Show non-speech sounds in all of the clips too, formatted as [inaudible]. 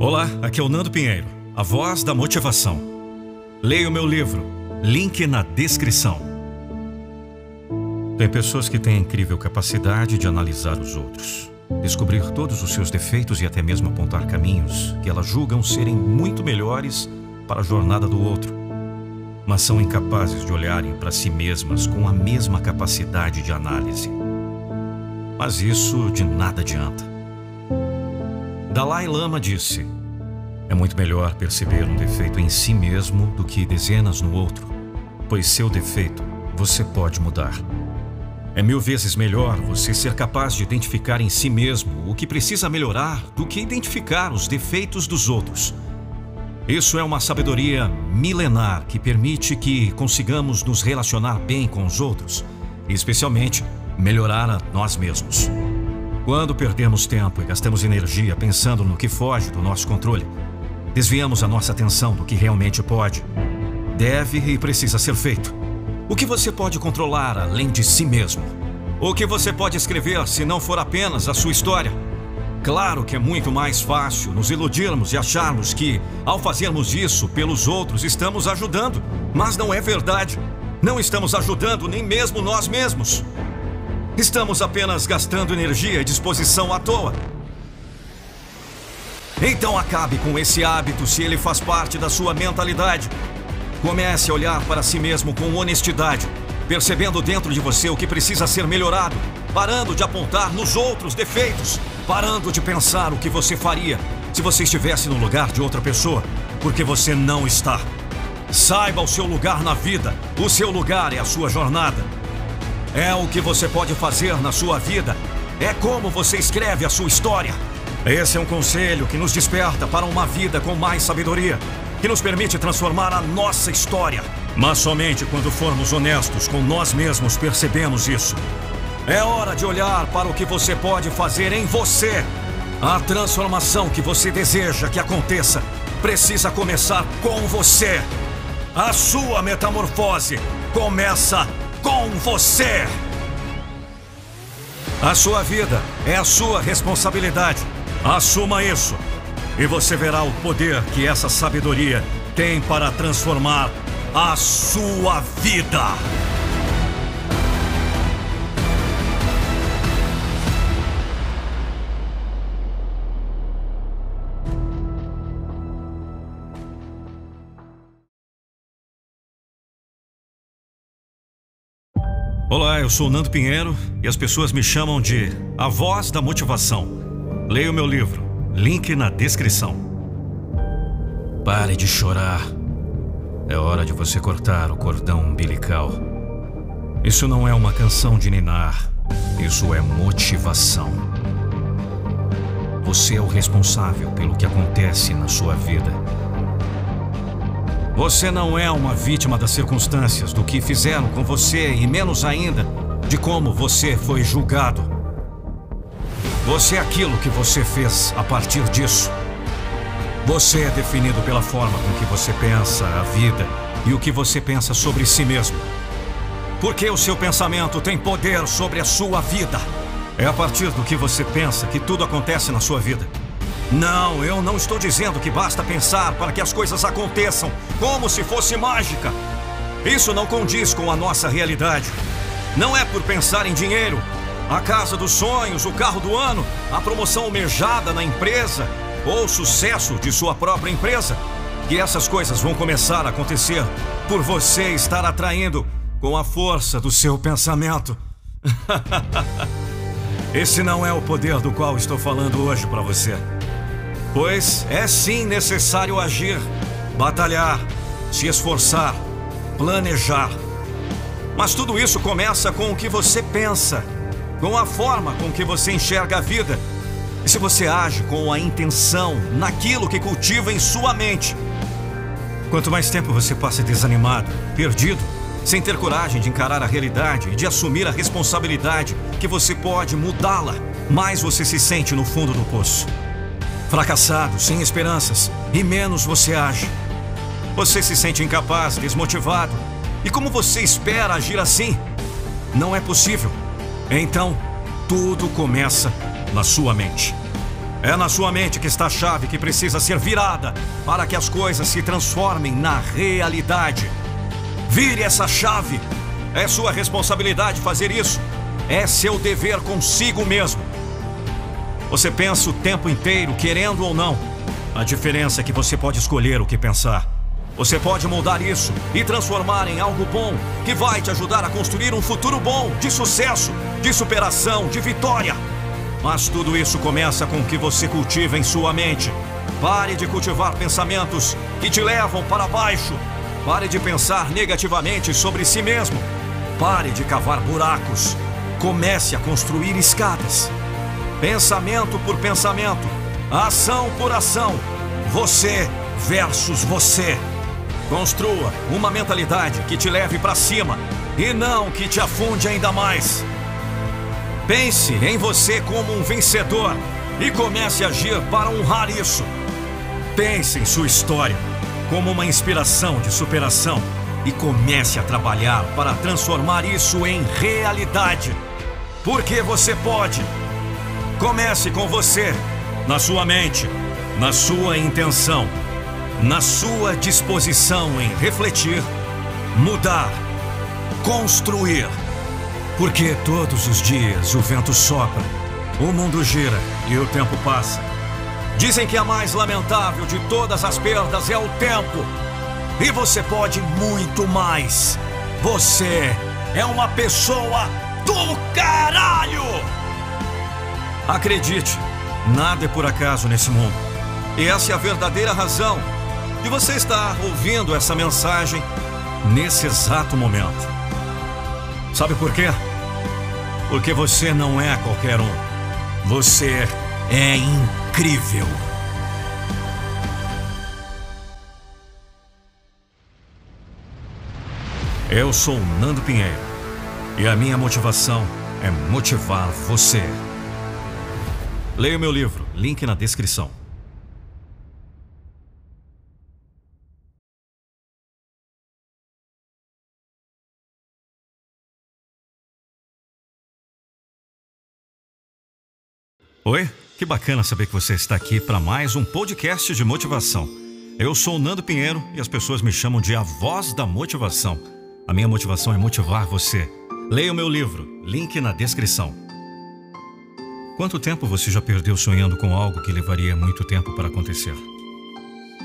Olá, aqui é o Nando Pinheiro, a voz da motivação. Leia o meu livro, link na descrição. Tem pessoas que têm a incrível capacidade de analisar os outros, descobrir todos os seus defeitos e até mesmo apontar caminhos que elas julgam serem muito melhores para a jornada do outro, mas são incapazes de olharem para si mesmas com a mesma capacidade de análise. Mas isso de nada adianta. Dalai Lama disse: É muito melhor perceber um defeito em si mesmo do que dezenas no outro, pois seu defeito você pode mudar. É mil vezes melhor você ser capaz de identificar em si mesmo o que precisa melhorar do que identificar os defeitos dos outros. Isso é uma sabedoria milenar que permite que consigamos nos relacionar bem com os outros especialmente, melhorar a nós mesmos. Quando perdemos tempo e gastamos energia pensando no que foge do nosso controle, desviamos a nossa atenção do que realmente pode, deve e precisa ser feito. O que você pode controlar além de si mesmo? O que você pode escrever se não for apenas a sua história? Claro que é muito mais fácil nos iludirmos e acharmos que, ao fazermos isso pelos outros, estamos ajudando. Mas não é verdade. Não estamos ajudando nem mesmo nós mesmos. Estamos apenas gastando energia e disposição à toa. Então acabe com esse hábito se ele faz parte da sua mentalidade. Comece a olhar para si mesmo com honestidade, percebendo dentro de você o que precisa ser melhorado, parando de apontar nos outros defeitos, parando de pensar o que você faria se você estivesse no lugar de outra pessoa, porque você não está. Saiba o seu lugar na vida, o seu lugar é a sua jornada. É o que você pode fazer na sua vida. É como você escreve a sua história. Esse é um conselho que nos desperta para uma vida com mais sabedoria, que nos permite transformar a nossa história. Mas somente quando formos honestos com nós mesmos percebemos isso. É hora de olhar para o que você pode fazer em você. A transformação que você deseja que aconteça precisa começar com você. A sua metamorfose começa com você. A sua vida é a sua responsabilidade. Assuma isso. E você verá o poder que essa sabedoria tem para transformar a sua vida. Olá, eu sou Nando Pinheiro e as pessoas me chamam de A Voz da Motivação. Leia o meu livro, link na descrição. Pare de chorar. É hora de você cortar o cordão umbilical. Isso não é uma canção de ninar, isso é motivação. Você é o responsável pelo que acontece na sua vida. Você não é uma vítima das circunstâncias, do que fizeram com você e menos ainda de como você foi julgado. Você é aquilo que você fez a partir disso. Você é definido pela forma com que você pensa a vida e o que você pensa sobre si mesmo. Porque o seu pensamento tem poder sobre a sua vida. É a partir do que você pensa que tudo acontece na sua vida. Não, eu não estou dizendo que basta pensar para que as coisas aconteçam como se fosse mágica. Isso não condiz com a nossa realidade. Não é por pensar em dinheiro, a casa dos sonhos, o carro do ano, a promoção almejada na empresa ou o sucesso de sua própria empresa que essas coisas vão começar a acontecer por você estar atraindo com a força do seu pensamento. [laughs] Esse não é o poder do qual estou falando hoje para você. Pois é sim necessário agir, batalhar, se esforçar, planejar. Mas tudo isso começa com o que você pensa, com a forma com que você enxerga a vida. E se você age com a intenção naquilo que cultiva em sua mente. Quanto mais tempo você passa desanimado, perdido, sem ter coragem de encarar a realidade e de assumir a responsabilidade que você pode mudá-la, mais você se sente no fundo do poço fracassado, sem esperanças, e menos você age. Você se sente incapaz, desmotivado. E como você espera agir assim? Não é possível. Então, tudo começa na sua mente. É na sua mente que está a chave que precisa ser virada para que as coisas se transformem na realidade. Vire essa chave. É sua responsabilidade fazer isso. É seu dever consigo mesmo. Você pensa o tempo inteiro, querendo ou não. A diferença é que você pode escolher o que pensar. Você pode mudar isso e transformar em algo bom que vai te ajudar a construir um futuro bom, de sucesso, de superação, de vitória. Mas tudo isso começa com o que você cultiva em sua mente. Pare de cultivar pensamentos que te levam para baixo. Pare de pensar negativamente sobre si mesmo. Pare de cavar buracos. Comece a construir escadas. Pensamento por pensamento, ação por ação. Você versus você. Construa uma mentalidade que te leve para cima e não que te afunde ainda mais. Pense em você como um vencedor e comece a agir para honrar isso. Pense em sua história como uma inspiração de superação e comece a trabalhar para transformar isso em realidade. Porque você pode. Comece com você, na sua mente, na sua intenção na sua disposição em refletir, mudar, construir. Porque todos os dias o vento sopra, o mundo gira e o tempo passa. Dizem que a mais lamentável de todas as perdas é o tempo. E você pode muito mais. Você é uma pessoa do caralho! Acredite, nada é por acaso nesse mundo. E essa é a verdadeira razão e você está ouvindo essa mensagem nesse exato momento. Sabe por quê? Porque você não é qualquer um. Você é incrível. Eu sou Nando Pinheiro e a minha motivação é motivar você. Leia meu livro, link na descrição. Oi, que bacana saber que você está aqui para mais um podcast de motivação. Eu sou o Nando Pinheiro e as pessoas me chamam de a voz da motivação. A minha motivação é motivar você. Leia o meu livro, link na descrição. Quanto tempo você já perdeu sonhando com algo que levaria muito tempo para acontecer?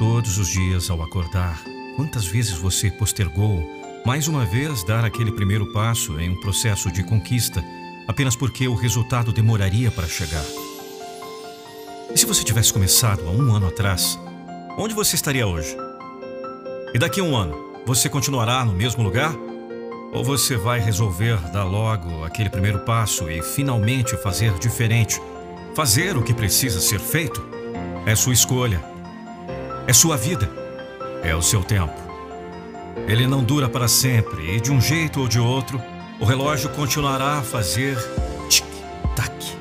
Todos os dias ao acordar, quantas vezes você postergou mais uma vez dar aquele primeiro passo em um processo de conquista apenas porque o resultado demoraria para chegar? E se você tivesse começado há um ano atrás, onde você estaria hoje? E daqui a um ano, você continuará no mesmo lugar? Ou você vai resolver dar logo aquele primeiro passo e finalmente fazer diferente? Fazer o que precisa ser feito? É sua escolha. É sua vida. É o seu tempo. Ele não dura para sempre e, de um jeito ou de outro, o relógio continuará a fazer Tic-tac.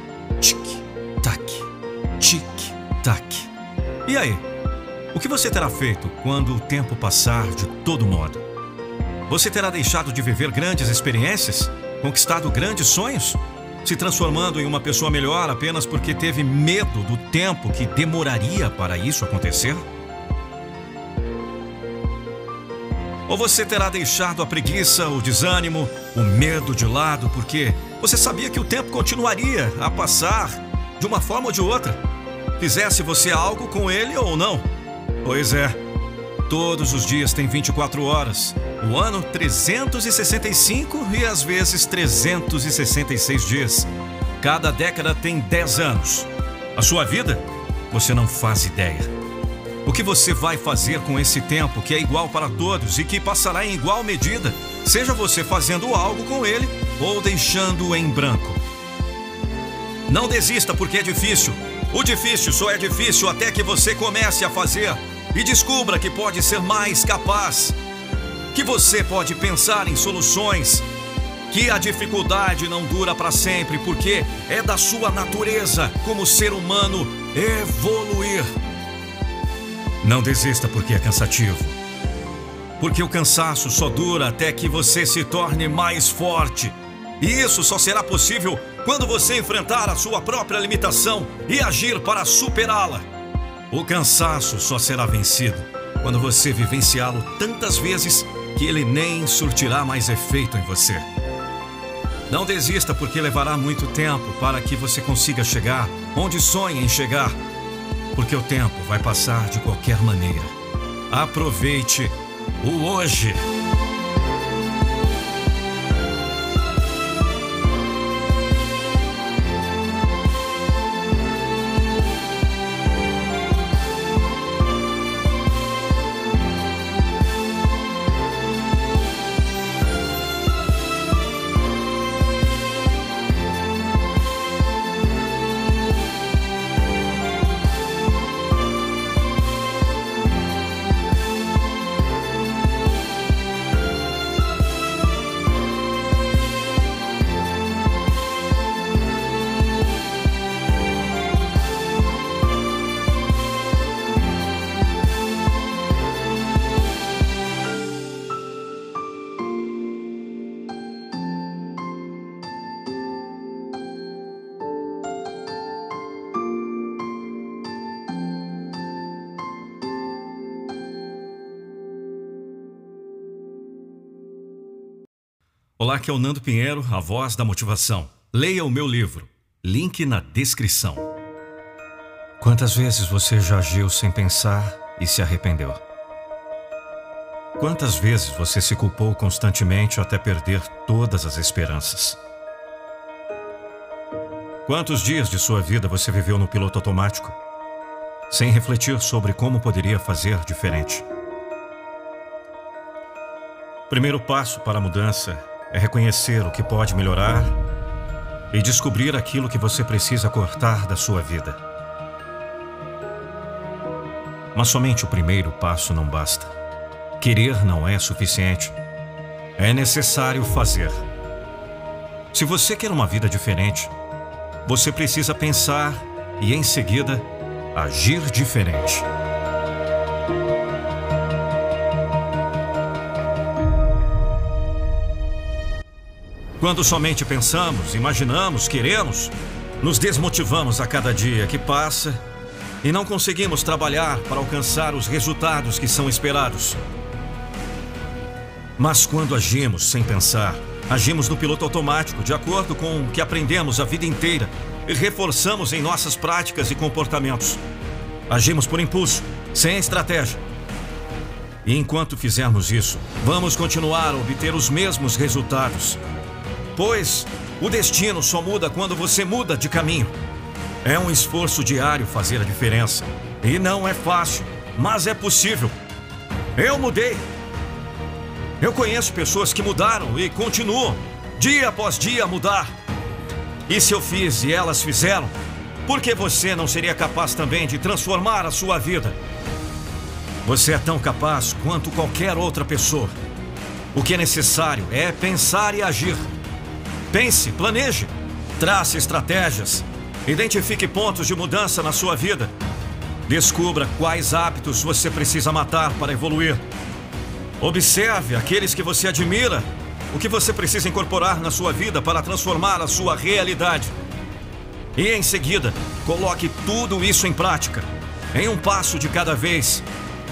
E aí? O que você terá feito quando o tempo passar de todo modo? Você terá deixado de viver grandes experiências? Conquistado grandes sonhos? Se transformando em uma pessoa melhor apenas porque teve medo do tempo que demoraria para isso acontecer? Ou você terá deixado a preguiça, o desânimo, o medo de lado porque você sabia que o tempo continuaria a passar de uma forma ou de outra? Fizesse você algo com ele ou não? Pois é. Todos os dias têm 24 horas. O ano 365 e às vezes 366 dias. Cada década tem 10 anos. A sua vida? Você não faz ideia. O que você vai fazer com esse tempo que é igual para todos e que passará em igual medida, seja você fazendo algo com ele ou deixando-o em branco? Não desista porque é difícil. O difícil só é difícil até que você comece a fazer e descubra que pode ser mais capaz, que você pode pensar em soluções, que a dificuldade não dura para sempre, porque é da sua natureza como ser humano evoluir. Não desista porque é cansativo. Porque o cansaço só dura até que você se torne mais forte. E isso só será possível quando você enfrentar a sua própria limitação e agir para superá-la. O cansaço só será vencido quando você vivenciá-lo tantas vezes que ele nem surtirá mais efeito em você. Não desista, porque levará muito tempo para que você consiga chegar onde sonha em chegar, porque o tempo vai passar de qualquer maneira. Aproveite o hoje. Olá, aqui é o Nando Pinheiro, a voz da motivação. Leia o meu livro, link na descrição. Quantas vezes você já agiu sem pensar e se arrependeu? Quantas vezes você se culpou constantemente até perder todas as esperanças? Quantos dias de sua vida você viveu no piloto automático, sem refletir sobre como poderia fazer diferente? Primeiro passo para a mudança é reconhecer o que pode melhorar e descobrir aquilo que você precisa cortar da sua vida. Mas somente o primeiro passo não basta. Querer não é suficiente. É necessário fazer. Se você quer uma vida diferente, você precisa pensar e, em seguida, agir diferente. Quando somente pensamos, imaginamos, queremos, nos desmotivamos a cada dia que passa e não conseguimos trabalhar para alcançar os resultados que são esperados. Mas quando agimos sem pensar, agimos no piloto automático, de acordo com o que aprendemos a vida inteira e reforçamos em nossas práticas e comportamentos. Agimos por impulso, sem estratégia. E enquanto fizermos isso, vamos continuar a obter os mesmos resultados Pois o destino só muda quando você muda de caminho. É um esforço diário fazer a diferença. E não é fácil, mas é possível. Eu mudei. Eu conheço pessoas que mudaram e continuam, dia após dia, a mudar. E se eu fiz e elas fizeram, por que você não seria capaz também de transformar a sua vida? Você é tão capaz quanto qualquer outra pessoa. O que é necessário é pensar e agir. Pense, planeje, trace estratégias, identifique pontos de mudança na sua vida. Descubra quais hábitos você precisa matar para evoluir. Observe aqueles que você admira, o que você precisa incorporar na sua vida para transformar a sua realidade. E em seguida, coloque tudo isso em prática, em um passo de cada vez,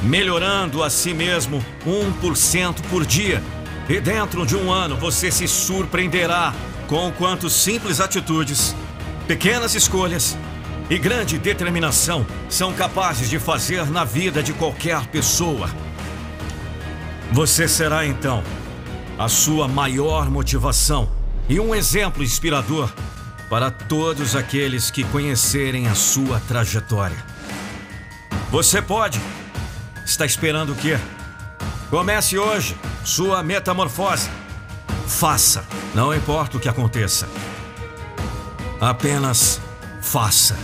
melhorando a si mesmo 1% por dia. E dentro de um ano você se surpreenderá com quanto simples atitudes, pequenas escolhas e grande determinação são capazes de fazer na vida de qualquer pessoa. Você será então a sua maior motivação e um exemplo inspirador para todos aqueles que conhecerem a sua trajetória. Você pode. Está esperando o quê? Comece hoje sua metamorfose. Faça, não importa o que aconteça. Apenas faça.